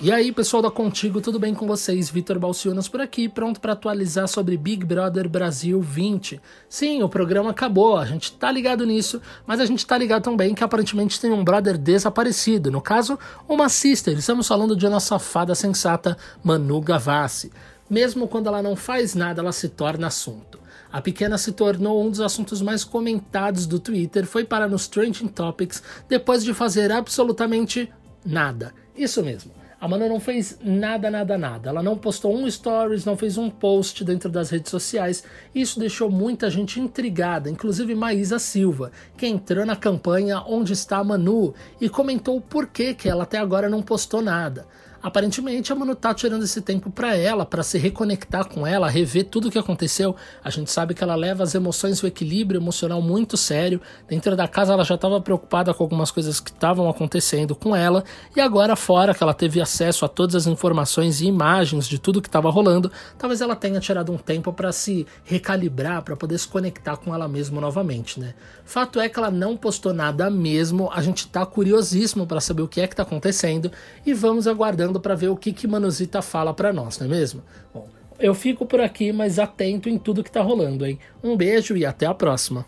E aí, pessoal da Contigo, tudo bem com vocês? Vitor Balciunas por aqui, pronto para atualizar sobre Big Brother Brasil 20. Sim, o programa acabou, a gente tá ligado nisso, mas a gente tá ligado também que aparentemente tem um brother desaparecido, no caso, uma sister. Estamos falando de nossa fada sensata, Manu Gavassi. Mesmo quando ela não faz nada, ela se torna assunto. A pequena se tornou um dos assuntos mais comentados do Twitter, foi para nos Trending Topics depois de fazer absolutamente nada. Isso mesmo. A Manu não fez nada, nada, nada. Ela não postou um stories, não fez um post dentro das redes sociais. Isso deixou muita gente intrigada, inclusive Maísa Silva, que entrou na campanha Onde está a Manu e comentou o porquê que ela até agora não postou nada. Aparentemente a Manu tá tirando esse tempo para ela, para se reconectar com ela, rever tudo o que aconteceu. A gente sabe que ela leva as emoções e o equilíbrio emocional muito sério. Dentro da casa ela já estava preocupada com algumas coisas que estavam acontecendo com ela e agora fora que ela teve acesso a todas as informações e imagens de tudo que estava rolando, talvez ela tenha tirado um tempo para se recalibrar, para poder se conectar com ela mesma novamente, né? Fato é que ela não postou nada mesmo. A gente tá curiosíssimo para saber o que é que tá acontecendo e vamos aguardando para ver o que, que Manuzita fala para nós, não é mesmo? Bom, eu fico por aqui, mas atento em tudo que tá rolando, hein? Um beijo e até a próxima.